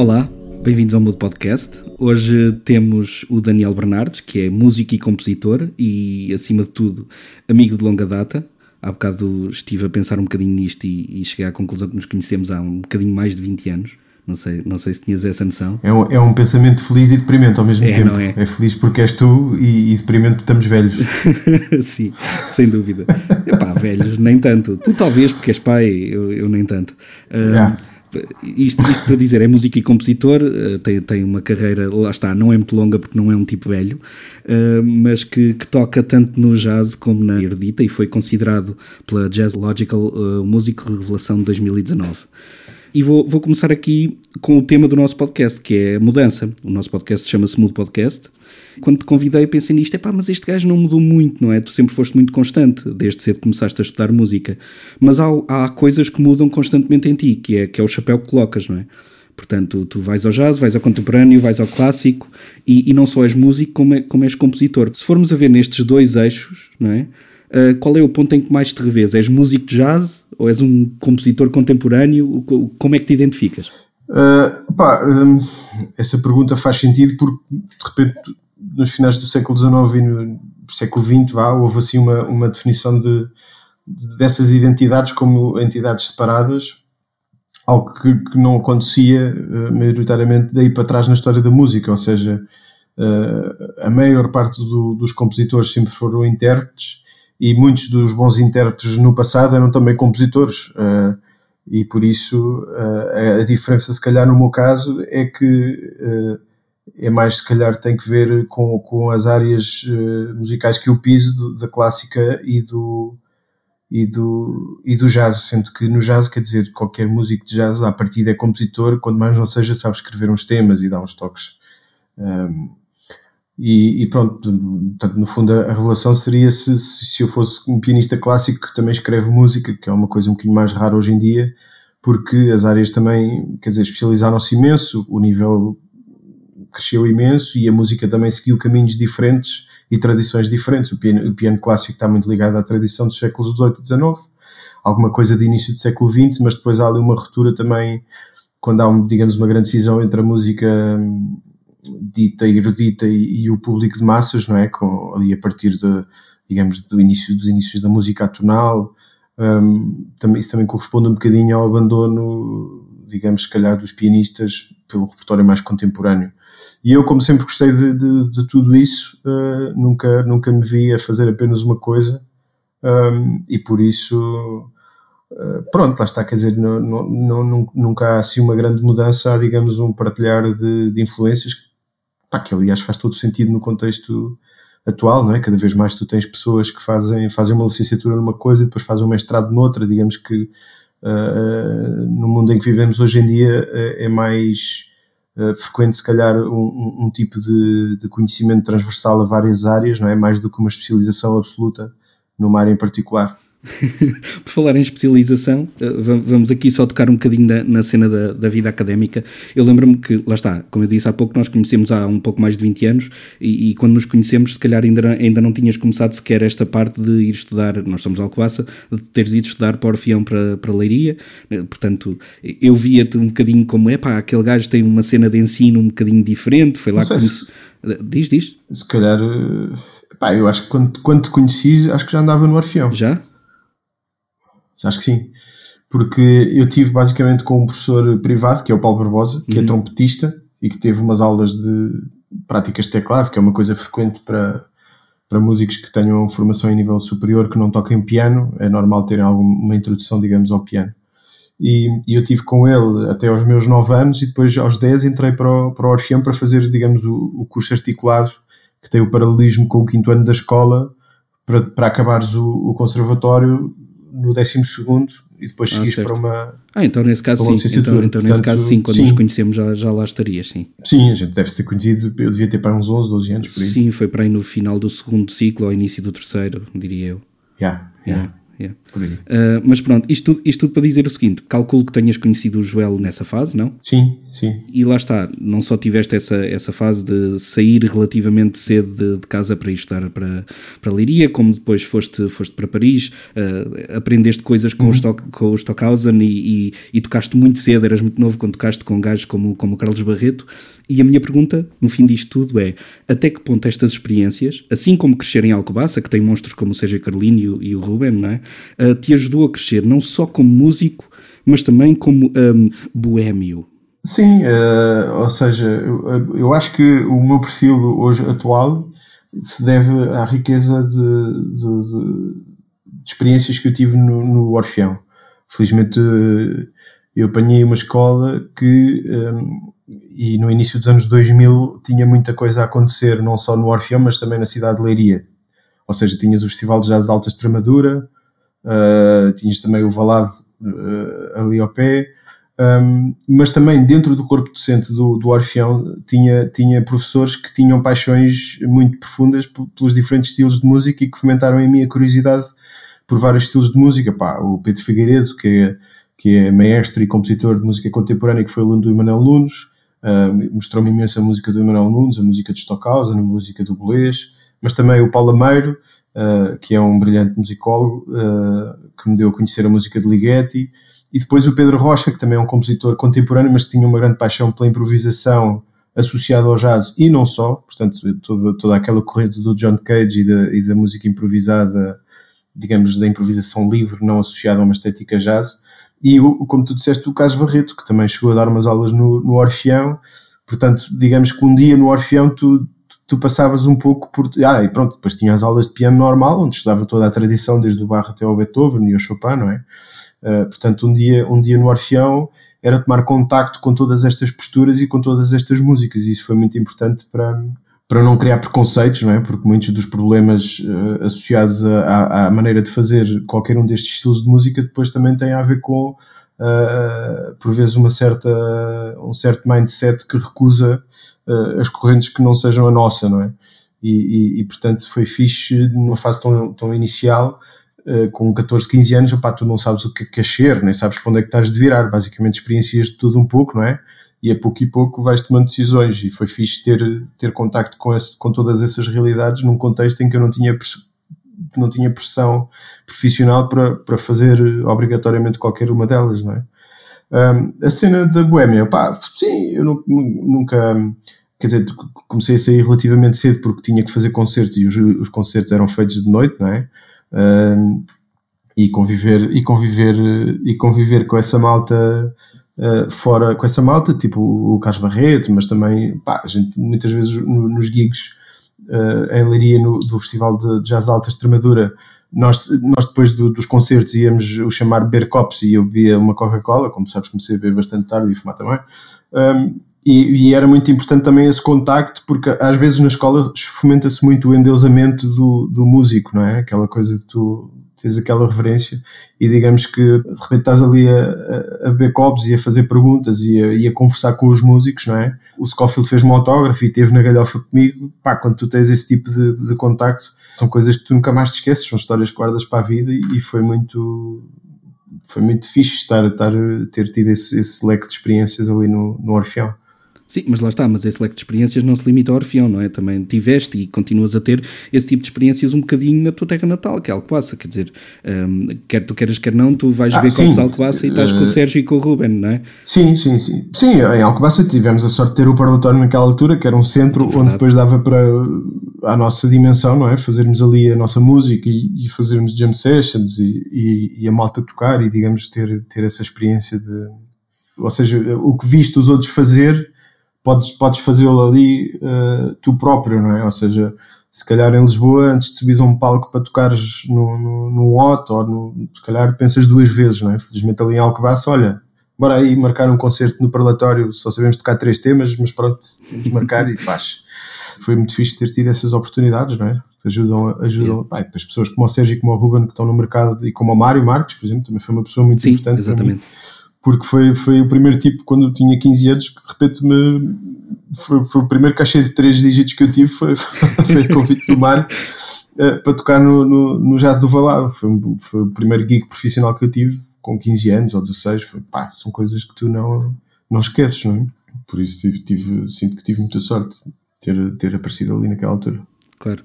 Olá, bem-vindos ao meu podcast. Hoje temos o Daniel Bernardes, que é músico e compositor e, acima de tudo, amigo de longa data. Há bocado estive a pensar um bocadinho nisto e, e cheguei à conclusão que nos conhecemos há um bocadinho mais de 20 anos. Não sei, não sei se tinhas essa noção. É um, é um pensamento feliz e deprimente ao mesmo É, tempo. não é? é feliz porque és tu e, e deprimente porque estamos velhos. Sim, sem dúvida. Epá, velhos, nem tanto. Tu talvez, porque és pai, eu, eu nem tanto. Ah, Yeah. Isto, isto para dizer, é músico e compositor, ah, tem, tem uma carreira, lá está, não é muito longa porque não é um tipo velho, ah, mas que, que toca tanto no jazz como na erudita e foi considerado pela Jazz Logical ah, o músico revelação de 2019. E vou, vou começar aqui com o tema do nosso podcast, que é mudança. O nosso podcast chama-se Mudo Podcast. Quando te convidei, pensei nisto: epá, mas este gajo não mudou muito, não é? Tu sempre foste muito constante, desde cedo começaste a estudar música. Mas há, há coisas que mudam constantemente em ti, que é, que é o chapéu que colocas, não é? Portanto, tu vais ao jazz, vais ao contemporâneo, vais ao clássico e, e não só és músico, como, é, como és compositor. Se formos a ver nestes dois eixos, não é? Ah, qual é o ponto em que mais te revês? És músico de jazz ou és um compositor contemporâneo? Como é que te identificas? Uh, pá, hum, essa pergunta faz sentido porque de repente nos finais do século XIX e no século XX vá, houve assim uma, uma definição de, de- dessas identidades como entidades separadas, algo que, que não acontecia uh, maioritariamente daí para trás na história da música, ou seja, uh, a maior parte do- dos compositores sempre foram intérpretes e muitos dos bons intérpretes no passado eram também compositores. uh, e por isso uh, a diferença, se calhar, no meu caso, é que uh, é mais, se calhar, tem que ver com, com as áreas musicais que eu piso, da clássica e do, e, do, e do jazz, sendo que no jazz, quer dizer, qualquer músico de jazz, à partida é compositor, quando mais não seja, sabe escrever uns temas e dar uns toques. Um, e, e pronto, portanto, no fundo a, revelação seria se, se, eu fosse um pianista clássico que também escreve música, que é uma coisa um bocadinho mais rara hoje em dia, porque as áreas também, quer dizer, especializaram-se imenso, o nível cresceu imenso e a música também seguiu caminhos diferentes e tradições diferentes. O piano, o piano clássico está muito ligado à tradição dos séculos XVIII e XIX, alguma coisa de início do século XX, mas depois há ali uma ruptura também quando há, digamos, uma grande cisão entre a música dita erudita e, e o público de massas, não é? Com, ali a partir de, digamos, do início, dos inícios da música atonal, hum, também, isso também corresponde um bocadinho ao abandono, digamos, se calhar, dos pianistas pelo repertório mais contemporâneo. E eu, como sempre gostei de, de, de tudo isso, uh, nunca, nunca me vi a fazer apenas uma coisa, um, e por isso, uh, pronto, lá está, quer dizer, não, não, não, nunca há assim uma grande mudança, há, digamos, um partilhar de, de influências, pá, que aliás faz todo sentido no contexto atual, não é? Cada vez mais tu tens pessoas que fazem, fazem uma licenciatura numa coisa e depois fazem um mestrado noutra, digamos que uh, no mundo em que vivemos hoje em dia uh, é mais uh, frequente se calhar um, um, tipo de, de, conhecimento transversal a várias áreas, não é? Mais do que uma especialização absoluta numa área em particular. Por falar em especialização, eh, vamos aqui só tocar um bocadinho na, na cena da, da, vida académica. Eu lembro-me que, lá está, como eu disse há pouco, nós conhecemos há um pouco mais de 20 anos e, e, quando nos conhecemos, se calhar ainda, ainda não tinhas começado sequer esta parte de ir estudar, nós somos Alcobaça, de teres ido estudar para Orfeão para, para Leiria. Eh, Portanto, eu via-te um bocadinho como, é pá, aquele gajo tem uma cena de ensino um bocadinho diferente, foi lá que comece... se, Diz, diz. Se calhar, pá, eu acho que quando, quando te conheci, acho que já andava no Orfeão. Já? Acho que sim. Porque eu tive basicamente com um professor privado, que é o Paulo Barbosa, que uhum. é trompetista e que teve umas aulas de práticas de teclado, que é uma coisa frequente para, para músicos que tenham formação em nível superior que não toquem piano. É normal terem alguma introdução, digamos, ao piano. E, e eu tive com ele até aos meus 9 anos e depois aos 10 entrei para o, para o Orfeão para fazer, digamos, o, o curso articulado, que tem o paralelismo com o quinto ano da escola, para, para acabares o, o conservatório no 12 segundo e depois seguires ah, para uma. Ah, então nesse caso sim. Então, então nesse caso sim, quando sim. nos conhecemos já, já lá estarias, sim. Sim, a gente deve ter conhecido, eu devia ter para uns 11, 12 anos por aí. Sim, foi para aí no final do segundo ciclo, ao início do terceiro, diria eu. Yeah, yeah. yeah. Yeah. Uh, mas pronto, isto tudo, isto tudo para dizer o seguinte: calculo que tenhas conhecido o Joel nessa fase, não? Sim, sim. E lá está, não só tiveste essa, essa fase de sair relativamente cedo de, de casa para ir estudar para, para Leiria, como depois foste, foste para Paris, uh, aprendeste coisas com, uhum. o, Stock, com o Stockhausen e, e, e, tocaste muito cedo, eras muito novo quando tocaste com gajos como, como o Carlos Barreto. E a minha pergunta, no fim disto tudo, é até que ponto estas experiências, assim como crescer em Alcobaça, que tem monstros como o Sérgio e o, Ruben, não é? Uh, te ajudou a crescer não só como músico, mas também como um, boêmio? Sim, uh, ou seja, eu, eu, acho que o meu perfil hoje atual se deve à riqueza de, de, de, experiências que eu tive no, no Orfeão. Felizmente eu apanhei uma escola que um, e no início dos anos 2000 tinha muita coisa a acontecer, não só no Orfeão, mas também na cidade de Leiria. Ou seja, tinhas o Festival de Jazz de Alta Extremadura, uh, tinhas também o Valado uh, ali ao pé, um, mas também dentro do corpo docente do, do Orfeão tinha, tinha professores que tinham paixões muito profundas pelos diferentes estilos de música e que fomentaram em mim a curiosidade por vários estilos de música. Pá, o Pedro Figueiredo, que é, que é maestro e compositor de música contemporânea, que foi aluno do Emanuel Nunes, Uh, Mostrou-me imenso a música do Emanuel Nunes, a música de Stockhausen, a música do Bolês, mas também o Paulo Ameiro, uh, que é um brilhante musicólogo, uh, que me deu a conhecer a música de Ligeti, e depois o Pedro Rocha, que também é um compositor contemporâneo, mas que tinha uma grande paixão pela improvisação associada ao jazz e não só, portanto, toda, toda aquela corrente do John Cage e da, e da música improvisada, digamos, da improvisação livre, não associada a uma estética jazz e, como tu disseste, o Carlos Barreto, que também chegou a dar umas aulas no, no Orfeão. Portanto, digamos que um dia no Orfeão tu, tu passavas um pouco por. Ah, e pronto, depois tinha as aulas de piano normal, onde estudava toda a tradição, desde o Barro até ao Beethoven e ao Chopin, não é? Uh, portanto, um dia, um dia no Orfeão era tomar contacto com todas estas posturas e com todas estas músicas, e isso foi muito importante para, para não criar preconceitos, não é? Porque muitos dos problemas uh, associados à, à, maneira de fazer qualquer um destes estilos de música depois também têm a ver com, uh, por vezes, uma certa, um certo mindset que recusa uh, as correntes que não sejam a nossa, não é? E, e, e portanto foi fixe numa fase tão, tão inicial, com 14, 15 anos, opá, tu não sabes o que é ser, nem sabes para onde é que estás de virar, basicamente experiencias de tudo um pouco, não é? E a pouco e pouco vais tomando decisões e foi fixe ter, ter contacto com, esse, com todas essas realidades num contexto em que eu não tinha, não tinha pressão profissional para, para fazer obrigatoriamente qualquer uma delas, não é? Um, a cena da Boémia, pá, sim, eu nunca, quer dizer, comecei a sair relativamente cedo porque tinha que fazer concertos e os, os concertos eram feitos de noite, não é? Um, e conviver, e conviver, e conviver com essa malta uh, fora com essa malta, tipo o Carlos Barreto, mas também, pá, a gente muitas vezes no, nos gigs uh, em Leiria no, do Festival de Jazz Alta Extremadura, nós, nós depois do, dos concertos íamos o chamar beber copos e eu bebia uma Coca-Cola, como sabes, comecei a beber bastante tarde e fumar também. Um, e, e, era muito importante também esse contacto, porque às vezes na escola fomenta-se muito o endeusamento do, do músico, não é? Aquela coisa de tu tens aquela reverência e digamos que de repente estás ali a, a, ver copos e a fazer perguntas e a, e a, conversar com os músicos, não é? O Scofield fez-me um autógrafo e teve na galhofa comigo. Pá, quando tu tens esse tipo de, de contacto, são coisas que tu nunca mais te esqueces, são histórias que guardas para a vida e, e foi muito foi muito fixe estar, estar ter tido esse, esse leque de experiências ali no, no Orfeão. Sim, mas lá está, mas esse leque de experiências não se limita ao Orfeão, não é? Também tiveste e continuas a ter esse tipo de experiências um bocadinho na tua terra natal, que é Alcobaça, quer dizer, um, quer tu queiras, quer não, tu vais ah, ver copos Alcobaça e estás uh, com o eh, Sérgio e com o Ruben, não é? Sim, sim, sim. Sim, em Alcobaça tivemos a sorte de ter o parlatório naquela altura, que era um centro é onde depois dava para a nossa dimensão, não é? Fazermos ali a nossa música e, e fazermos jam sessions e, e, e, a malta tocar e, digamos, ter, ter essa experiência de... Ou seja, o que viste os outros fazer podes, podes fazê-lo ali uh, tu próprio, não é? Ou seja, se calhar em Lisboa, antes de subires a um palco para tocares no, no, num OT, ou no, se calhar pensas duas vezes, não é? Felizmente ali em Alcobaça, olha, bora aí marcar um concerto no parlatório, só sabemos tocar três temas, mas pronto, vamos marcar e faz. Foi muito fixe ter tido essas oportunidades, não é? Ajudam, ajudam, pá, depois pessoas como o Sérgio e como o Ruben que estão no mercado e como o Mário Marques, por exemplo, também foi uma pessoa muito Sim, importante exatamente porque foi, foi o primeiro tipo, quando eu tinha 15 anos, que de repente me. Foi, foi o primeiro cachê de 3 dígitos que eu tive, foi, foi o convite do Mário. uh, para tocar no, no, no Jazz do Valado. Foi, foi, o primeiro gig profissional que eu tive, com 15 anos ou 16. Foi, pá, são coisas que tu não, não esqueces, não é? Por isso tive, tive, sinto que tive muita sorte ter, ter aparecido ali naquela altura. Claro.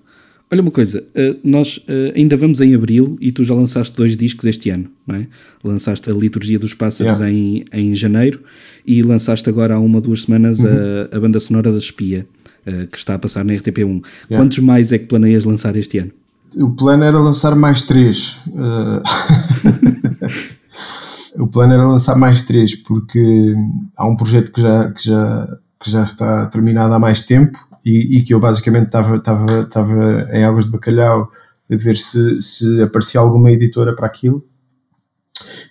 Olha uma coisa, uh, nós uh, ainda vamos em abril e tu já lançaste dois discos este ano, não é? Lançaste a Liturgia dos Pássaros yeah. em, em janeiro e lançaste agora há uma ou duas semanas uhum. a, a banda sonora da Espia, uh, que está a passar na RTP1. Yeah. Quantos mais é que planeias lançar este ano? O plano era lançar mais três. o plano era lançar mais três, porque há um projeto que já, que já, que já está terminado há mais tempo e, e que eu basicamente estava, estava, estava em Águas de Bacalhau a ver se, se aparecia alguma editora para aquilo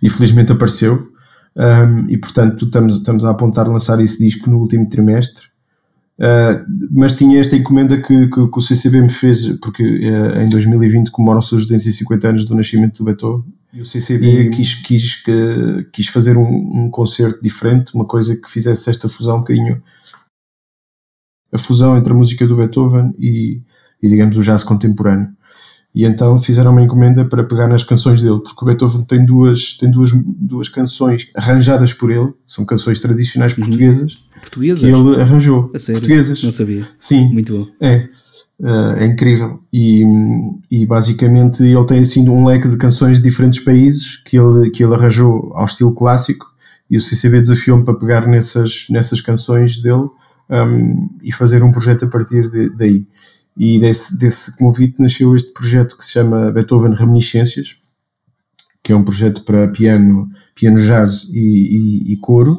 e felizmente apareceu. Um, e portanto estamos, estamos a apontar lançar esse disco no último trimestre. Uh, mas tinha esta encomenda que, que, que, o CCB me fez, porque uh, em 2020 comemoram-se os 250 anos do nascimento do Beethoven, e o CCB e... quis, quis, quis fazer um, um, concerto diferente, uma coisa que fizesse esta fusão um bocadinho a fusão entre a música do Beethoven e, e digamos, o jazz contemporâneo. E então fizeram uma encomenda para pegar nas canções dele, porque o Beethoven tem duas, tem duas, duas canções arranjadas por ele, são canções tradicionais uhum. portuguesas, portuguesas, que ele arranjou. Portuguesas. Não sabia. Sim. Muito bom. É. Uh, é incrível. E, e basicamente ele tem assim um leque de canções de diferentes países que ele, que ele arranjou ao estilo clássico e o CCB desafiou-me para pegar nessas, nessas canções dele um, e fazer um projeto a partir de, daí. E desse, desse convite nasceu este projeto que se chama Beethoven Reminiscências, que é um projeto para piano, piano jazz e, e, e coro,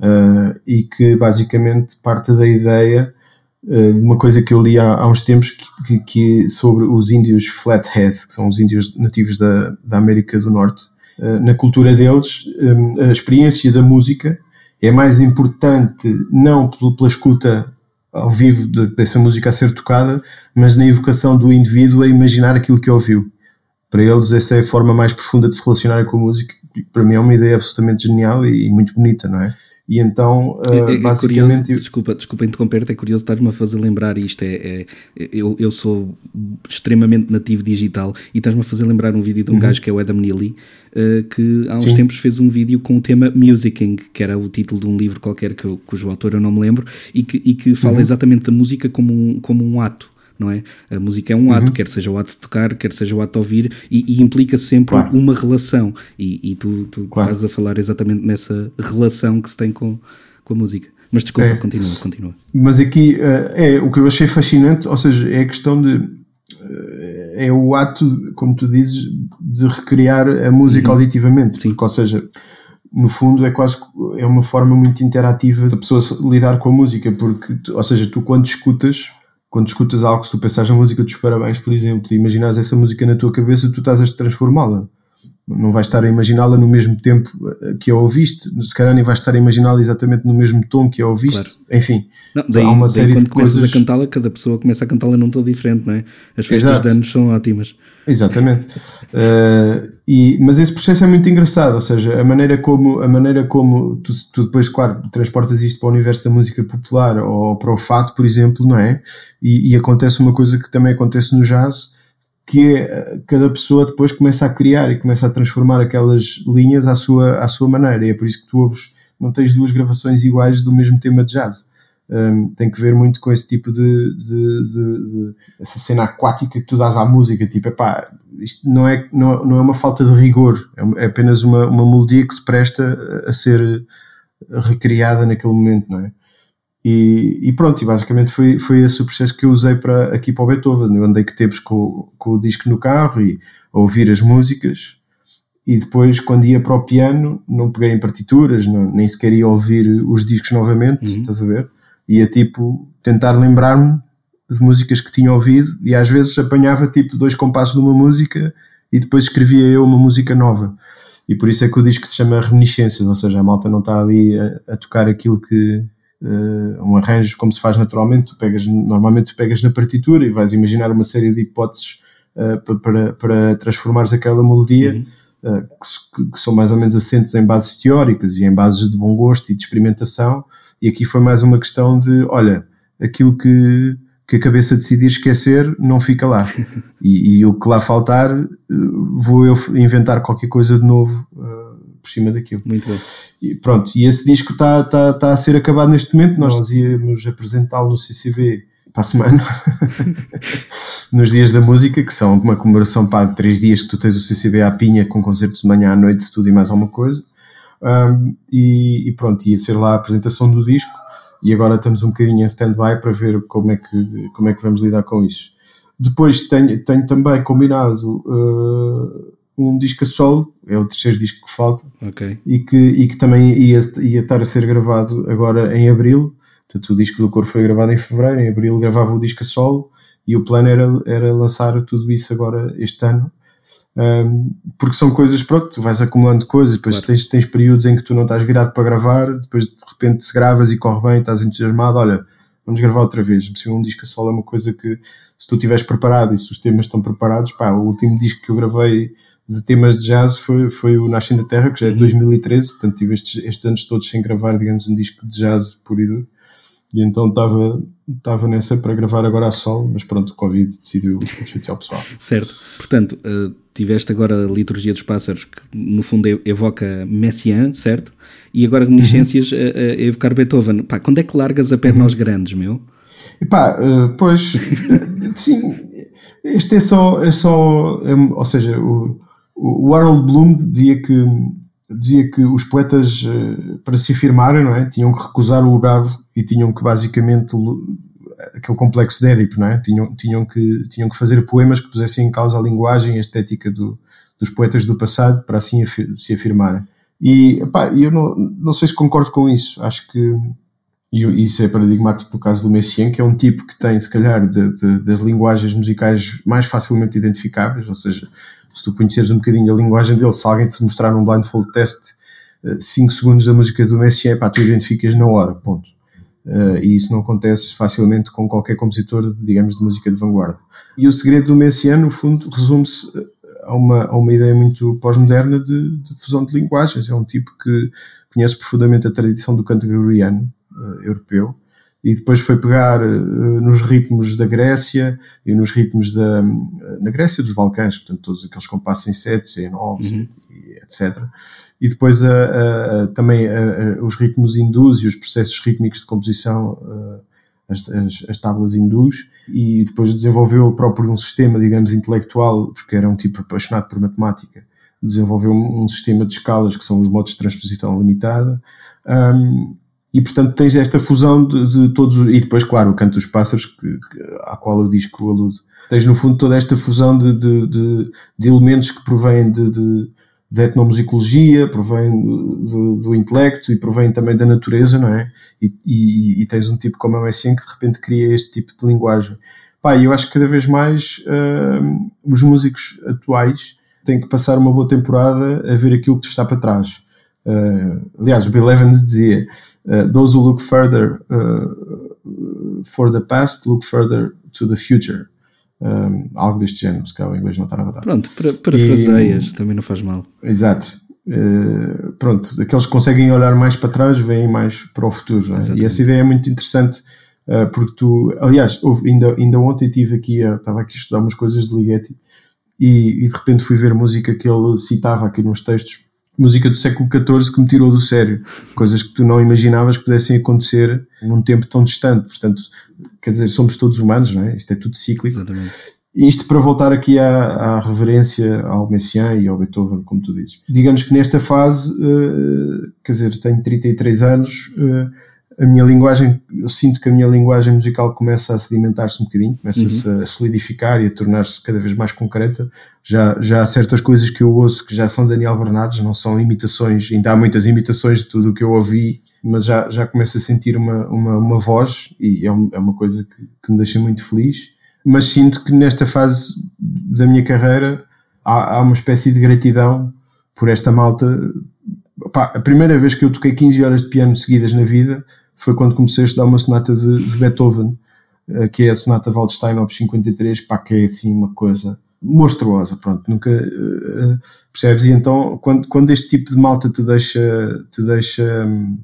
uh, e que basicamente parte da ideia uh, de uma coisa que eu li há, há uns tempos que, que, que, sobre os índios Flathead, que são os índios nativos da, da América do Norte. Uh, na cultura deles, a experiência da música é mais importante não pela escuta ao vivo de, dessa música a ser tocada, mas na evocação do indivíduo a imaginar aquilo que ouviu. Para eles, essa é a forma mais profunda de se relacionar com a música. Para mim, é uma ideia absolutamente genial e, e muito bonita, não é? E então, uh, é, é basicamente. Curioso, desculpa, desculpa interromper-te, é curioso estar-me a fazer lembrar isto. É, é, eu, eu sou extremamente nativo digital e estás-me a fazer lembrar um vídeo de um uhum. gajo que é o Adam Neely, uh, que há uns Sim. tempos fez um vídeo com o tema Musicking, que era o título de um livro qualquer que eu, cujo autor eu não me lembro, e que, e que fala uhum. exatamente da música como um, como um ato não é? A música é um ato, uhum. quer seja o ato de tocar, quer seja o ato de ouvir, e, e implica sempre claro. uma relação. E, e tu, tu claro. estás a falar exatamente nessa relação que se tem com, com a música. Mas desculpa, é. continua, continua. Mas aqui uh, é o que eu achei fascinante, ou seja, é a questão de. Uh, é o ato, como tu dizes, de recriar a música uhum. auditivamente. Sim. Porque, ou seja, no fundo é quase é uma forma muito interativa da pessoa lidar com a música, porque, ou seja, tu quando escutas quando escutas algo, se tu pensares na música dos parabéns, por exemplo, e imaginares essa música na tua cabeça, tu estás a transformá-la. Não vais estar a imaginá-la no mesmo tempo eh, que a ouviste, se calhar nem vais estar a imaginá-la exatamente no mesmo tom que a ouviste. Claro. Enfim, não, daí, há uma série quando de coisas. a cantá-la, cada pessoa começa a cantá-la num tom diferente, não é? As festas Exato. de anos são ótimas. Exatamente. Uh, e, mas esse processo é muito engraçado, ou seja, a maneira como, a maneira como tu, tu, depois, claro, transportas isto para o universo da música popular ou para o fato, por exemplo, não é? E, e acontece uma coisa que também acontece no jazz, que é cada pessoa depois começa a criar e começa a transformar aquelas linhas à sua, à sua maneira. E é por isso que tu ouves, não tens duas gravações iguais do mesmo tema de jazz um, tem que ver muito com esse tipo de, de, de, de, essa cena aquática que tu dás à música, tipo, epá, isto não é, não, não é uma falta de rigor, é, é apenas uma, uma melodia que se presta a ser recriada naquele momento, não é? E, e, pronto, e basicamente foi, foi esse o processo que eu usei para, aqui para o Beethoven. Eu andei que temos com, com o disco no carro e a ouvir as músicas, e depois, quando ia para o piano, não peguei em partituras, não, nem sequer ia ouvir os discos novamente, uhum. estás a ver? Ia tipo tentar lembrar-me de músicas que tinha ouvido e às vezes apanhava tipo dois compassos de uma música e depois escrevia eu uma música nova. E por isso é que o disco se chama Reminiscências, ou seja, a malta não está ali a, a tocar aquilo que uh, um arranjo como se faz naturalmente, tu pegas, normalmente tu pegas na partitura e vais imaginar uma série de hipóteses uh, para, para transformares aquela melodia. Uhum. Uh, que, que, são mais ou menos assentes em bases teóricas e em bases de bom gosto e de experimentação, e aqui foi mais uma questão de, olha, aquilo que, que a cabeça decidir esquecer, não fica lá. E, e o que lá faltar, eh, vou eu inventar qualquer coisa de novo uh, por cima daquilo. Muito bom. E pronto, e esse disco está tá, tá a ser acabado neste momento. Nós íamos apresentá-lo no CCB para a semana, nos dias da música, que são uma comemoração para três dias que tu tens o CCB à pinha com concertos de manhã à noite, tudo e mais alguma coisa. Um, e, e, pronto, ia ser lá a apresentação do disco e agora estamos um bocadinho em stand-by para ver como é, que, como é que vamos lidar com isso. Depois tenho, tenho também combinado uh, um disco a solo, é o terceiro disco que falta, okay. e, que, e que também ia, ia estar a ser gravado agora em abril. Portanto, o disco do Cor foi gravado em fevereiro, em abril gravava o disco a solo, e o plano era, era lançar tudo isso agora este ano. Porque são coisas, pronto, tu vais acumulando coisas, depois claro. tens, tens períodos em que tu não estás virado para gravar, depois de repente se gravas e corre bem, estás entusiasmado, olha, vamos gravar outra vez. Se um disco a solo é uma coisa que, se tu estiveres preparado e se os temas estão preparados, pá, o último disco que eu gravei de temas de jazz foi, foi o Nascem da Terra, que já é de 2013, uhum. portanto tive estes, estes anos todos sem gravar, digamos, um disco de jazz puro e duro. E então estava estava nessa para gravar agora a sol, mas pronto, o Covid decidiu chatear o pessoal. Certo. Portanto, uh, tiveste agora a Liturgia dos Pássaros, que no fundo evoca Messiaen, certo? E agora reminiscências uhum. a, a, evocar Beethoven. Pá, quando é que largas a perna uhum. aos grandes, meu? E pá, uh, pois, sim, este é só, é só é, ou seja, o, o Harold Bloom dizia que dizia que os poetas, uh, para se afirmarem, não é, tinham que recusar o legado e tinham que basicamente aquele complexo de Édipo, não é? Tinham, tinham, que, tinham que fazer poemas que pusessem em causa a linguagem e a estética do, dos poetas do passado para assim se afirmarem. E pá, eu não, não sei se concordo com isso. Acho que e isso é paradigmático no caso do Messiaen, que é um tipo que tem, se calhar, de, de, das linguagens musicais mais facilmente identificáveis, ou seja, se tu conheceres um bocadinho a linguagem dele, se alguém te mostrar num blindfold test 5 eh, segundos da música do Messiaen, pá, tu identificas na hora, ponto. Uh, e isso não acontece facilmente com qualquer compositor, digamos, de música de vanguarda. E o segredo do Messiaen, no fundo, resume-se a uma, a uma ideia muito pós-moderna de, de, fusão de linguagens. É um tipo que conhece profundamente a tradição do canto gregoriano uh, europeu e depois foi pegar uh, nos ritmos da Grécia e nos ritmos da na Grécia dos Balcãs, portanto todos aqueles compassos em setes, em novos, uhum. etc. E depois a, a, também a, os ritmos hindus e os processos rítmicos de composição, as, as, as tábuas hindus, e depois desenvolveu próprio um sistema, digamos, intelectual, porque era um tipo apaixonado por matemática, desenvolveu um, um sistema de escalas que são os modos de transposição limitada, um, e portanto tens esta fusão de, de, todos, e depois, claro, o canto dos pássaros, que, que, à qual o disco alude. Tens no fundo toda esta fusão de, de, de elementos que provêm de, da etnomusicologia, provém do, do, intelecto e provém também da natureza, não é? E, e, e tens um tipo como a Messiaen que de repente cria este tipo de linguagem. Pá, eu acho que cada vez mais uh, os músicos atuais têm que passar uma boa temporada a ver aquilo que está para trás. Uh, aliás, o Bill Evans dizia: uh, Those who look further for the past look further to the future. Um, algo deste género, se calhar o inglês não está na batata. Pronto, para, parafraseias, também não faz mal. Exato. Uh, pronto, aqueles que conseguem olhar mais para trás veem mais para o futuro. É? E essa ideia é muito interessante uh, porque tu, aliás, houve, ainda, ainda ontem tive aqui, uh, estava aqui a estudar umas coisas de Ligeti e, e, de repente fui ver música que ele citava aqui nos textos, música do século XIV que me tirou do sério, coisas que tu não imaginavas que pudessem acontecer num tempo tão distante. Portanto, quer dizer, somos todos humanos, não é? Isto é tudo cíclico. Exatamente. Isto para voltar aqui à, à, reverência ao Messiaen e ao Beethoven, como tu dizes. Digamos que nesta fase, uh, quer dizer, tenho 33 anos, uh, a minha linguagem, eu sinto que a minha linguagem musical começa a sedimentar-se um bocadinho, começa-se uhum. a solidificar e a tornar-se cada vez mais concreta. Já, já há certas coisas que eu ouço que já são Daniel Bernardes, não são imitações, ainda há muitas imitações de tudo o que eu ouvi, mas já, já começo a sentir uma, uma, uma voz e é, é uma coisa que, que me deixa muito feliz. Mas sinto que nesta fase da minha carreira há, há uma espécie de gratidão por esta malta. Pá, a primeira vez que eu toquei 15 horas de piano seguidas na vida foi quando comecei a estudar uma sonata de, de Beethoven, uh, que é a sonata Waldstein Op 53, pá, que é assim uma coisa monstruosa, pronto, nunca uh, percebes? E então, quando, quando este tipo de malta te deixa, te deixa um,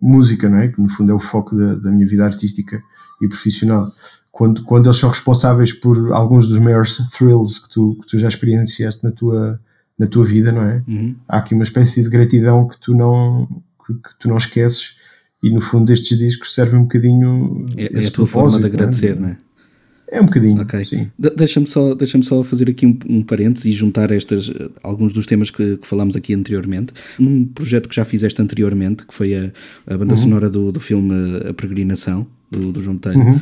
música, não é? Que no fundo é o foco da, da minha vida artística e profissional. quando, quando eles são responsáveis por alguns dos maiores thrills que tu, que tu já experienciaste na tua, na tua vida, não é? Uhum. Há aqui uma espécie de gratidão que tu não, que, que, tu não esqueces e no fundo estes discos servem um bocadinho é, é a tua forma de agradecer, não é? Não é? É um bocadinho, sim. De deixa-me só, deixa só fazer aqui um, um parênteses e juntar estas, alguns dos temas que, que, falámos aqui anteriormente. Num projeto que já fizeste anteriormente, que foi a, a banda uhum. sonora do, do filme A Peregrinação, do, do João Botelho, uhum.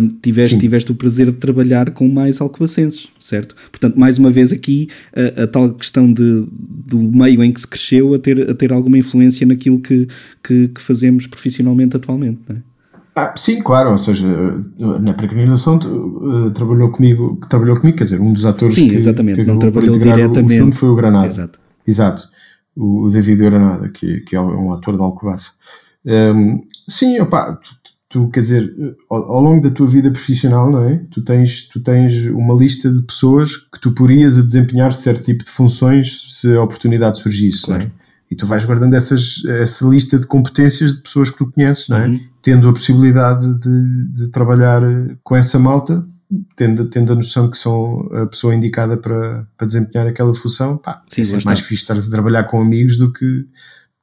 um, tiveste, tiveste o prazer de trabalhar com mais alcobacenses, certo? Portanto, mais uma vez aqui, a, a, tal questão de, do meio em que se cresceu a ter, a ter alguma influência naquilo que, que, que fazemos profissionalmente atualmente, não é? Ah, sim, claro, ou seja, na peregrinação uh, trabalhou comigo, trabalhou comigo, quer dizer, um dos atores sim, que, exatamente, que não trabalhou diretamente. O filme foi o Granada. Exato. Exato. O, o David Granada, que, que é um ator de Alcobaça. Um, sim, opá, tu, quer dizer, ao, ao, longo da tua vida profissional, não é? Tu tens, tu tens uma lista de pessoas que tu porias a desempenhar certo tipo de funções se a oportunidade surgisse, claro. não é? E tu vais guardando essas, essa lista de competências de pessoas que tu conheces, não é? Uhum. Tendo a possibilidade de, de trabalhar com essa malta, tendo, tendo a noção que são a pessoa indicada para, para desempenhar aquela função, pá, Sim, é mais fixe estar a trabalhar com amigos do que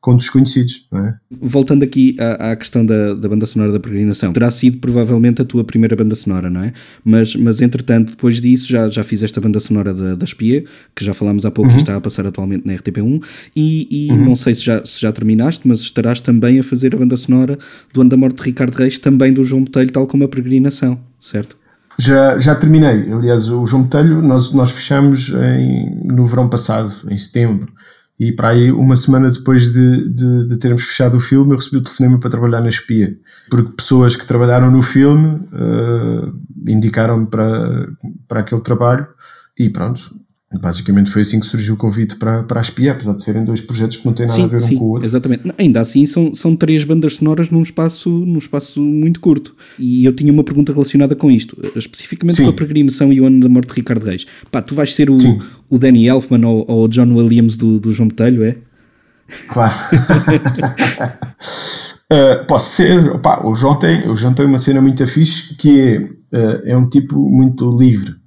com desconhecidos. Não é? Voltando aqui à, à questão da, da, banda sonora da peregrinação, terá sido provavelmente a tua primeira banda sonora, não é? Mas, mas entretanto, depois disso, já, já fizeste a banda sonora da, da Espia, que já falámos há pouco uhum. e está a passar atualmente na RTP1, e, e uhum. não sei se já, se já terminaste, mas estarás também a fazer a banda sonora do Ano da Morte de Ricardo Reis, também do João Botelho, tal como a peregrinação, certo? Já, já terminei. Aliás, o João Botelho nós, nós fechamos em, no verão passado, em setembro. E para aí, uma semana depois de, de, de, termos fechado o filme, eu recebi o telefonema para trabalhar na espia. Porque pessoas que trabalharam no filme uh, indicaram-me para, para aquele trabalho e pronto, Basicamente foi assim que surgiu o convite para, para a Espia, apesar de serem dois projetos que não têm nada sim, a ver sim, um com o outro. Exatamente. Ainda assim, são, são três bandas sonoras num espaço, num espaço muito curto. E eu tinha uma pergunta relacionada com isto, especificamente sim. com a peregrinação e o ano da morte de Ricardo Reis. Pá, tu vais ser o, o Danny Elfman ou, o John Williams do, do João Botelho, é? Claro. uh, posso ser. Opa, o, João tem, o João tem uma cena muito fixe que é, uh, é um tipo muito livre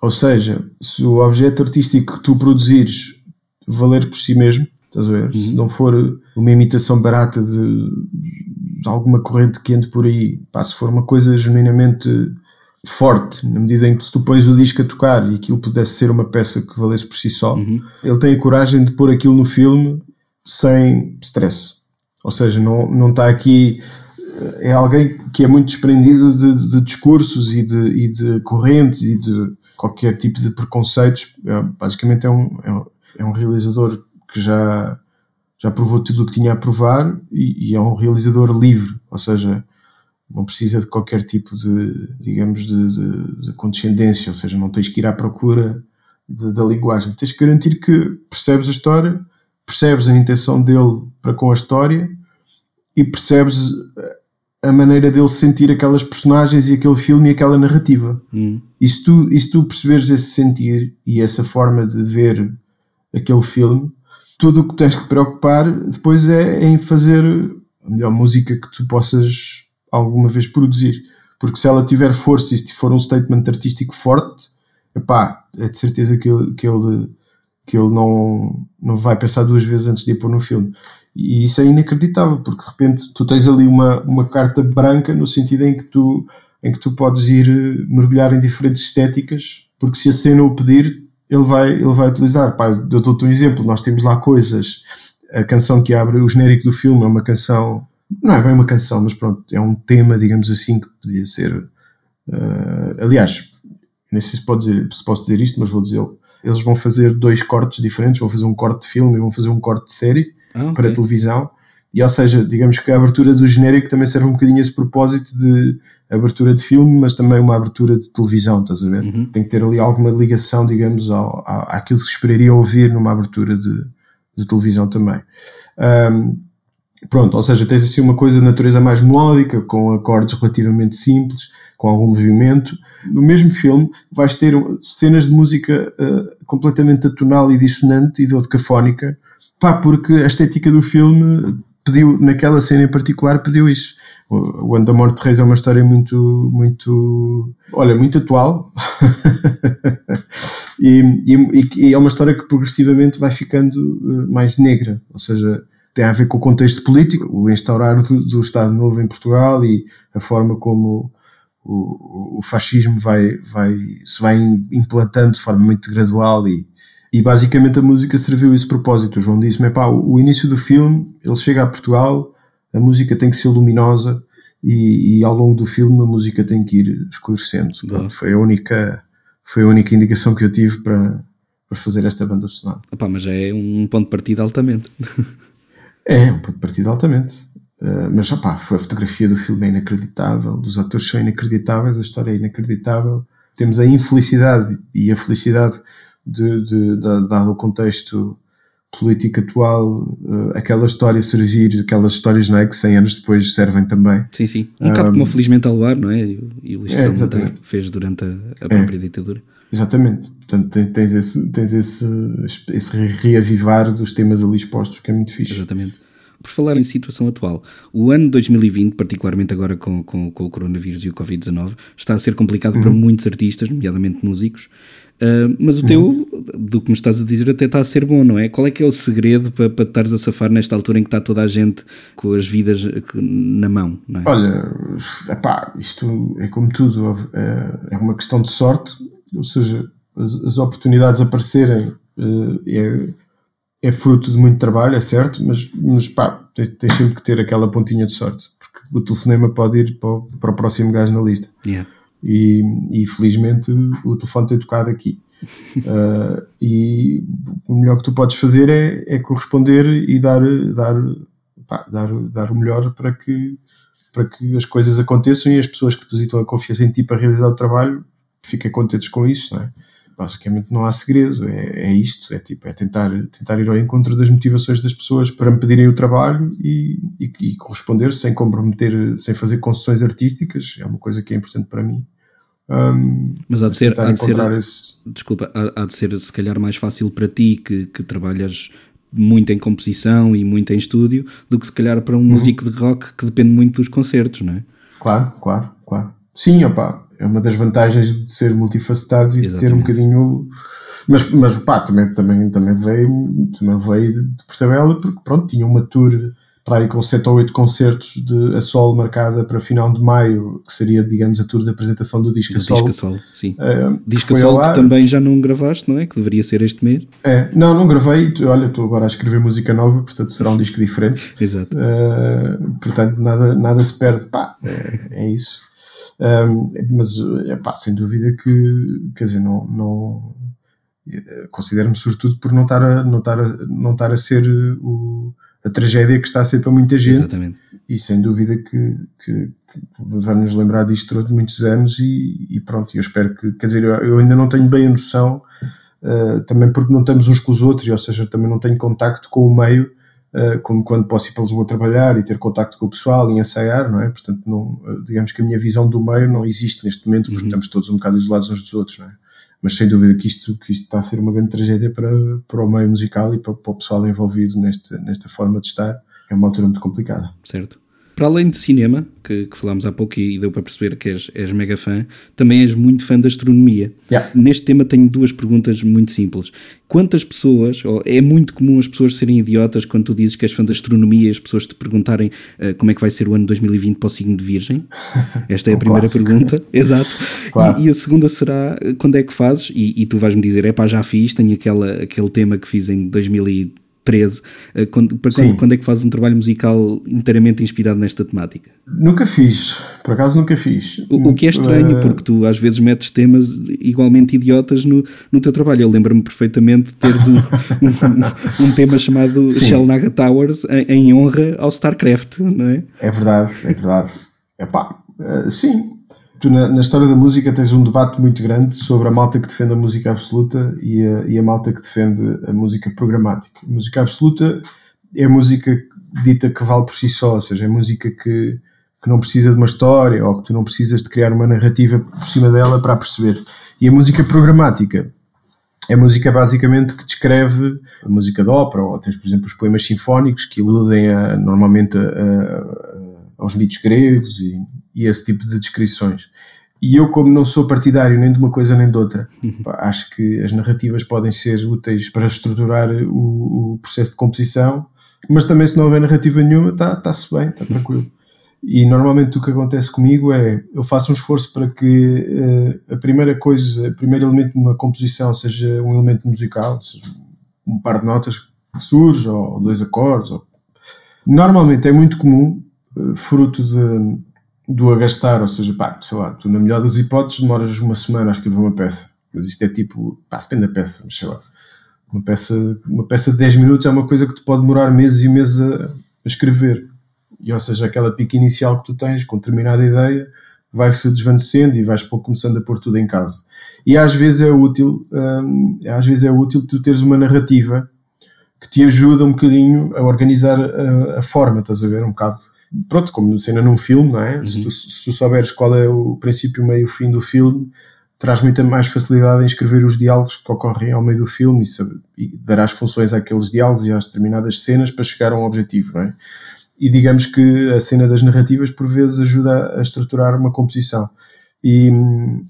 ou seja, se o objeto artístico que tu produzires valer por si mesmo, estás a ver? Uhum. Se não for uma imitação barata de, de, alguma corrente que ande por aí, pá, se for uma coisa genuinamente forte, na medida em que se tu pões o disco a tocar e aquilo pudesse ser uma peça que valesse por si só, uhum. ele tem a coragem de pôr aquilo no filme sem stress. Ou seja, não, não está aqui é alguém que é muito desprendido de, de discursos e de, e de, correntes e de qualquer tipo de preconceitos. É, basicamente é um, é um realizador que já, já provou tudo o que tinha a provar e, e, é um realizador livre, ou seja, não precisa de qualquer tipo de, digamos, de, de, de condescendência, ou seja, não tens que ir à procura da linguagem. Tens que garantir que percebes a história, percebes a intenção dele para com a história e percebes a maneira dele sentir aquelas personagens e aquele filme e aquela narrativa. Hum. E, se tu, e se tu perceberes esse sentir e essa forma de ver aquele filme, tudo o que tens que preocupar depois é, é em fazer a melhor música que tu possas alguma vez produzir. Porque se ela tiver força e se for um statement artístico forte, epá, é de certeza que ele, que ele, que ele não, não vai pensar duas vezes antes de ir pôr no filme. E isso é inacreditável, porque de repente tu tens ali uma, uma carta branca no sentido em que tu, em que tu podes ir eh, mergulhar em diferentes estéticas, porque se a cena o pedir, ele vai, ele vai utilizar. Pá, eu dou-te um exemplo, nós temos lá coisas, a canção que abre o genérico do filme é uma canção, não é bem uma canção, mas pronto, é um tema, digamos assim, que podia ser. Uh, aliás, nem sei se, pode dizer, se posso dizer isto, mas vou dizer eles vão fazer dois cortes diferentes, vão fazer um corte de filme e vão fazer um corte de série ah, okay. para televisão. E, ou seja, digamos que a abertura do genérico também serve um bocadinho a esse propósito de abertura de filme, mas também uma abertura de televisão, estás a ver? Uhum. Tem que ter ali alguma ligação, digamos, ao, ao, àquilo que se esperaria ouvir numa abertura de, de televisão também. Um, pronto, ou seja, tens assim uma coisa de natureza mais melódica, com acordes relativamente simples, com algum movimento. No mesmo filme vais ter cenas de música uh, completamente atonal e dissonante e dodecafónica, pá, porque a estética do filme pediu, naquela cena em particular, pediu isso. o da Morte de Reis é uma história muito, muito, olha, muito atual e, e, e, é uma história que progressivamente vai ficando eh, mais negra, ou seja, tem a ver com o contexto político, o instaurar do, do Estado Novo em Portugal e a forma como o, o fascismo vai, vai, se vai implantando de forma muito gradual e, e basicamente a música serviu esse propósito. O João disse-me, pá, o início do filme, ele chega a Portugal, a música tem que ser luminosa e, e ao longo do filme a música tem que ir escurecendo. Foi a única foi a única indicação que eu tive para, para fazer esta banda sonora. Epá, mas é um ponto de partida altamente. é, um ponto de partida altamente. Uh, mas opá, a fotografia do filme é inacreditável, os atores são inacreditáveis, a história é inacreditável. Temos a infelicidade e a felicidade de, de, de dado o contexto político atual, uh, aquela história servir, aquelas histórias não é, que 100 anos depois servem também. Sim, sim. Um, um bocado como Felizmente ao Luar, não é? E o é, fez durante a, a própria é. ditadura. Exatamente. Portanto, tens, esse, tens esse, esse reavivar dos temas ali expostos que é muito fixe. Exatamente. Por falar em situação atual, o ano 2020, particularmente agora com, com, com o coronavírus e o Covid-19, está a ser complicado uhum. para muitos artistas, nomeadamente músicos. Uh, mas o teu, uhum. do que me estás a dizer, até está a ser bom, não é? Qual é que é o segredo para, para estares a safar nesta altura em que está toda a gente com as vidas na mão? Não é? Olha, epá, isto é como tudo, é, é uma questão de sorte, ou seja, as, as oportunidades aparecerem uh, é, é fruto de muito trabalho, é certo, mas, mas pá, tens, tens sempre que ter aquela pontinha de sorte, porque o telefonema pode ir para o, para o próximo gajo na lista. Yeah e, e felizmente o telefone tem tocado aqui. uh, e o melhor que tu podes fazer é, é corresponder e dar, dar, pá, dar, dar o melhor para que, para que as coisas aconteçam e as pessoas que depositam a confiança em ti para realizar o trabalho fiquem contentes com isso, não é? Basicamente não há segredo, é, é isto, é tipo, é tentar, tentar ir ao encontro das motivações das pessoas para me pedirem o trabalho e, e, e corresponder sem comprometer, sem fazer concessões artísticas, é uma coisa que é importante para mim. Um, Mas há de ser, há de ser esse... desculpa, há, há, de ser se calhar mais fácil para ti que, que trabalhas muito em composição e muito em estúdio do que se calhar para um uhum. músico de rock que depende muito dos concertos, não é? Claro, claro, claro. Sim, opa, é uma das vantagens de ser multifacetado e Exatamente. de ter um bocadinho. Mas, mas pá, também, também, também veio, também veio de, de porque pronto, tinha uma tour para aí com 7 ou 8 concertos de a solo marcada para final de maio, que seria, digamos, a tour de apresentação do disco do a solo. Disco a solo, sim. Uh, disco a solo que também já não gravaste, não é? Que deveria ser este mês. É, não, não gravei. Olha, estou agora a escrever música nova, portanto será um disco diferente. Exato. Uh, portanto, nada, nada se perde. Pá, é, é isso. Um, mas, é pá, sem dúvida que, quer dizer, não, não considero-me sobretudo por não estar a, não estar a, não estar a ser o a tragédia que está a ser para muita gente. Exatamente. E sem dúvida que, que, que vamos lembrar disto durante muitos anos e, e, pronto, eu espero que, quer dizer, eu ainda não tenho bem a noção, uh, também porque não estamos uns com os outros, ou seja, também não tenho contacto com o meio, como quando posso ir para Lisboa trabalhar e ter contacto com o pessoal e ensaiar, não é? Portanto, não, digamos que a minha visão do meio não existe neste momento, porque uhum. estamos todos um bocado isolados uns dos outros, não é? mas sem dúvida que isto, que isto está a ser uma grande tragédia para, para o meio musical e para, para o pessoal envolvido neste, nesta forma de estar. É uma altura muito complicada. Certo. Para além de cinema, que, que, falámos há pouco e deu para perceber que és, és mega fã, também és muito fã da astronomia. Yeah. Neste tema tenho duas perguntas muito simples. Quantas pessoas, ou é muito comum as pessoas serem idiotas quando tu dizes que és fã da astronomia e as pessoas te perguntarem uh, como é que vai ser o ano 2020 para o signo de Virgem? Esta é a primeira clássico. pergunta. Exato. Claro. E, e, a segunda será quando é que fazes? E, e tu vais-me dizer, é pá, já fiz, tenho aquela, aquele tema que fiz em 2013 13. Eh, quando, para quando, quando, é que fazes um trabalho musical inteiramente inspirado nesta temática? Nunca fiz, por acaso nunca fiz. O, o que é estranho, uh... porque tu às vezes metes temas igualmente idiotas no, no teu trabalho. Eu lembro-me perfeitamente de teres um, um, um, tema chamado Sim. Shell Naga Towers em, em, honra ao StarCraft, não é? É verdade, é verdade. Epá, uh, sim, tu na, na, história da música tens um debate muito grande sobre a malta que defende a música absoluta e a, e a malta que defende a música programática. A música absoluta é a música dita que vale por si só, ou seja, é música que, que não precisa de uma história ou que tu não precisas de criar uma narrativa por cima dela para a perceber. E a música programática é música basicamente que descreve a música de ópera, ou tens, por exemplo, os poemas sinfónicos que iludem a, normalmente a, a aos mitos gregos e, e esse tipo de descrições. E eu, como não sou partidário nem de uma coisa nem de outra, uhum. acho que as narrativas podem ser úteis para estruturar o, o, processo de composição, mas também se não houver narrativa nenhuma, está-se bem, está tranquilo. E normalmente o que acontece comigo é eu faço um esforço para que uh, a primeira coisa, o primeiro elemento de uma composição seja um elemento musical, seja um par de notas que surge, ou dois acordes. Ou... Normalmente é muito comum, uh, fruto de do agastar, ou seja, pá, sei lá, tu na melhor das hipóteses demoras uma semana a escrever uma peça, mas isto é tipo, pá, depende da peça, mas sei lá, uma peça, uma peça de 10 minutos é uma coisa que te pode demorar meses e meses a, a escrever, e ou seja, aquela pica inicial que tu tens com determinada ideia vai-se desvanecendo e vais começando a pôr tudo em casa. E às vezes é útil, hum, às vezes é útil tu teres uma narrativa que te ajuda um bocadinho a organizar a, a forma, estás a ver, um bocado pronto, como cena num filme, não é? Uhum. Se, tu, se, tu, souberes qual é o princípio, meio e fim do filme, traz muita mais facilidade em escrever os diálogos que ocorrem ao meio do filme e, sabe, e darás funções àqueles diálogos e às determinadas cenas para chegar a um objetivo, não é? E digamos que a cena das narrativas por vezes ajuda a estruturar uma composição. E,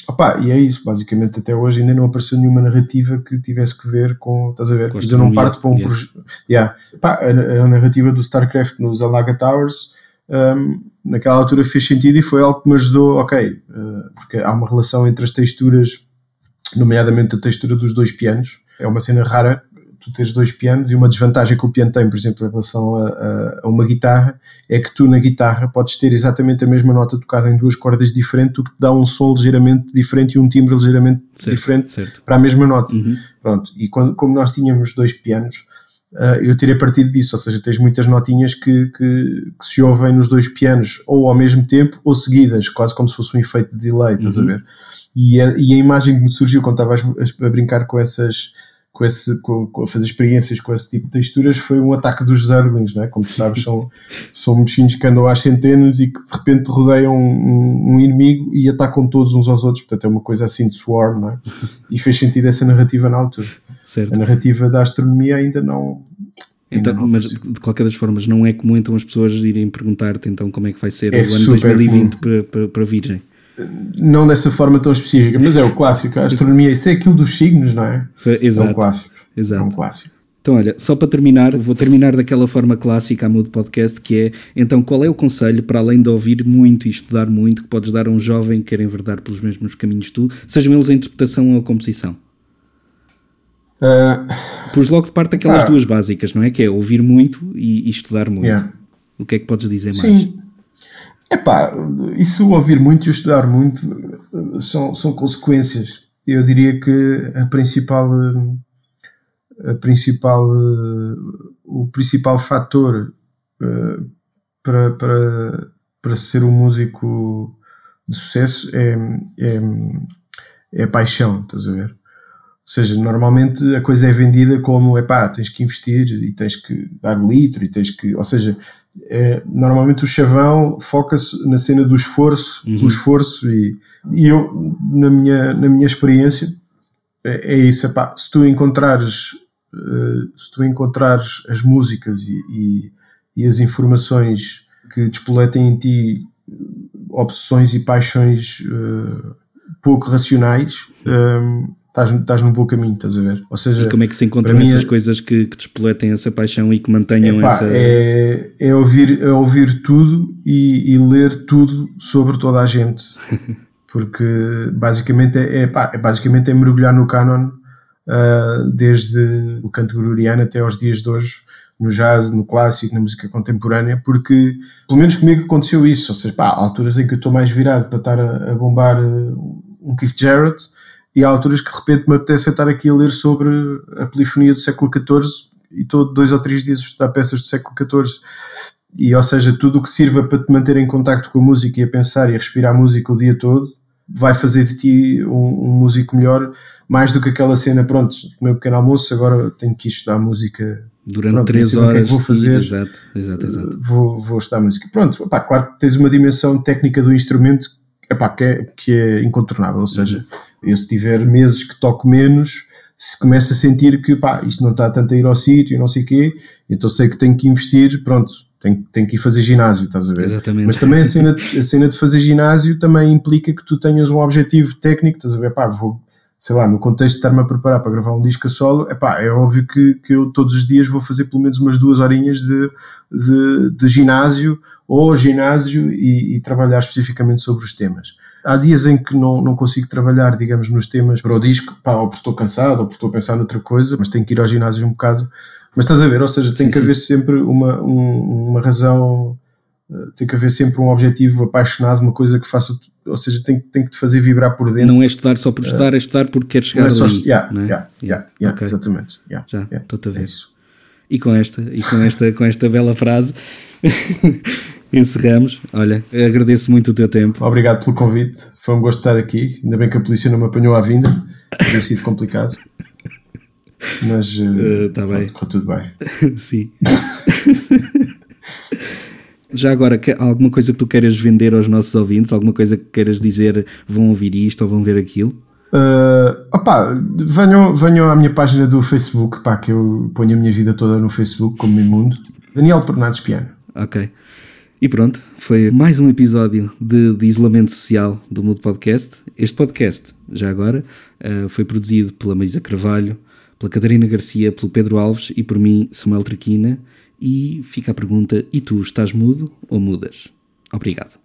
opa, e é isso, basicamente até hoje ainda não apareceu nenhuma narrativa que tivesse que ver com, estás a ver, ainda não parte para um yeah. projeto. Yeah. a, a, narrativa do StarCraft nos Alaga Towers um, naquela altura fez sentido e foi algo que me ajudou, ok, uh, porque há uma relação entre as texturas, nomeadamente a textura dos dois pianos. É uma cena rara tu teres dois pianos e uma desvantagem que o piano tem, por exemplo, em relação a, a, a, uma guitarra, é que tu na guitarra podes ter exatamente a mesma nota tocada em duas cordas diferentes, o que te dá um som ligeiramente diferente e um timbre ligeiramente certo, diferente certo. para a mesma nota. Uhum. Pronto. E quando, como nós tínhamos dois pianos, eu tirei partido disso, ou seja, tens muitas notinhas que, que, que, se ouvem nos dois pianos ou ao mesmo tempo ou seguidas, quase como se fosse um efeito de delay, estás uhum. a ver? E a, e a, imagem que me surgiu quando estavas a, brincar com essas, com esse, com, com, a fazer experiências com esse tipo de texturas foi um ataque dos Zerglings, né? como tu sabes, são, são bichinhos que andam às centenas e que de repente rodeiam um, um, inimigo e atacam todos uns aos outros, portanto é uma coisa assim de swarm, não é? e fez sentido essa narrativa na altura. Certo. A narrativa da astronomia ainda não. Então, não mas de qualquer das formas, não é comum então as pessoas irem perguntar-te então como é que vai ser é o ano 2020 para, para, para Virgem? Não dessa forma tão específica, mas é o clássico. A astronomia, isso é aquilo dos signos, não é? Exato. É um clássico. Exato. É um clássico. Então, olha, só para terminar, vou terminar daquela forma clássica a Mood Podcast, que é, então, qual é o conselho, para além de ouvir muito e estudar muito, que podes dar a um jovem que quer enverdar pelos mesmos caminhos que tu, sejam eles a interpretação ou a composição? Uh, Pus logo de parte aquelas ah, duas básicas, não é? Que é ouvir muito e, e estudar muito. Yeah. O que é que podes dizer mais? Sim. Epá, isso ouvir muito e estudar muito são, são consequências. Eu diria que a principal, a principal, o principal fator uh, para, para, para ser um músico de sucesso é, é, é a paixão, estás a ver? Ou seja, normalmente a coisa é vendida como, epá, tens que investir e tens que dar o litro e tens que, ou seja, é, normalmente o chavão foca-se na cena do esforço, uhum. do esforço e, e eu, na minha, na minha experiência, é, é isso, epá, se tu encontrares, uh, se tu encontrares as músicas e, e, e as informações que despoletem em ti obsessões e paixões uh, pouco racionais, um, eh, estás, estás num bom caminho, estás a ver? Ou seja, e como é que se encontram essas é, coisas que, que despoletem essa paixão e que mantenham epá, essa. É, é, ouvir, é ouvir tudo e, e ler tudo sobre toda a gente. Porque basicamente é, é, pá, é, basicamente é mergulhar no canon uh, desde o canto gregoriano até aos dias de hoje, no jazz, no clássico, na música contemporânea, porque pelo menos comigo aconteceu isso. Ou seja, pá, há alturas em que eu estou mais virado para estar a, a bombar ah, um Keith Jarrett e há alturas que de repente me apetece estar aqui a ler sobre a polifonia do século XIV e estou dois ou três dias a estudar peças do século XIV e ou seja, tudo o que sirva para te manter em contacto com a música e a pensar e a respirar música o dia todo vai fazer de ti um, um músico melhor mais do que aquela cena, pronto, meu pequeno almoço, agora tenho que ir estudar música durante pronto, três horas. Que vou fazer, exato, exato, exato. Vou, vou estudar música. Pronto, opá, claro que tens uma dimensão técnica do instrumento epá, que, é, que é incontornável, ou seja, eu se tiver meses que toco menos, se começa a sentir que pá, isto não está tanto a ir ao sítio e não sei o quê, então sei que tenho que investir, pronto, tenho, tenho que ir fazer ginásio, estás a ver? Exatamente. Mas também a cena, a cena de fazer ginásio também implica que tu tenhas um objetivo técnico, estás a ver? Pá, vou, sei lá, no contexto de estar-me a preparar para gravar um disco a solo, epá, é óbvio que, que eu todos os dias vou fazer pelo menos umas duas horinhas de, de, de ginásio ou ginásio e, e, trabalhar especificamente sobre os temas. Há dias em que não, não consigo trabalhar, digamos, nos temas para o disco, pá, ou porque estou cansado, ou porque estou a pensar noutra coisa, mas tenho que ir ao ginásio um bocado. Mas estás a ver, ou seja, tem sim, que sim. haver sempre uma, um, uma razão tem que haver sempre um objetivo apaixonado, uma coisa que faça, ou seja, tem, tem que te fazer vibrar por dentro. Não é estudar só por estudar, uh, é estudar porque queres chegar não é só, ali. Yeah, é? yeah, yeah, yeah okay. Exatamente. Yeah, Já, estou-te a ver. É isso. E com esta, e com esta, com esta bela frase encerramos. Olha, agradeço muito o teu tempo. Obrigado pelo convite, foi um gosto estar aqui. Ainda bem que a polícia não me apanhou à vinda, teria sido complicado. Mas uh, tá bem. correu tudo bem. Sim. Já agora, alguma coisa que tu queiras vender aos nossos ouvintes? Alguma coisa que queiras dizer, vão ouvir isto ou vão ver aquilo? Uh, opá, venham, venham à minha página do Facebook, pá, que eu ponho a minha vida toda no Facebook como mundo. Daniel Bernardes Piano. Ok. E pronto, foi mais um episódio de, de isolamento social do Mundo Podcast. Este podcast, já agora, uh, foi produzido pela Maísa Carvalho, pela Catarina Garcia, pelo Pedro Alves e por mim, Samuel Traquina. E fica a pergunta: e tu estás mudo ou mudas? Obrigado.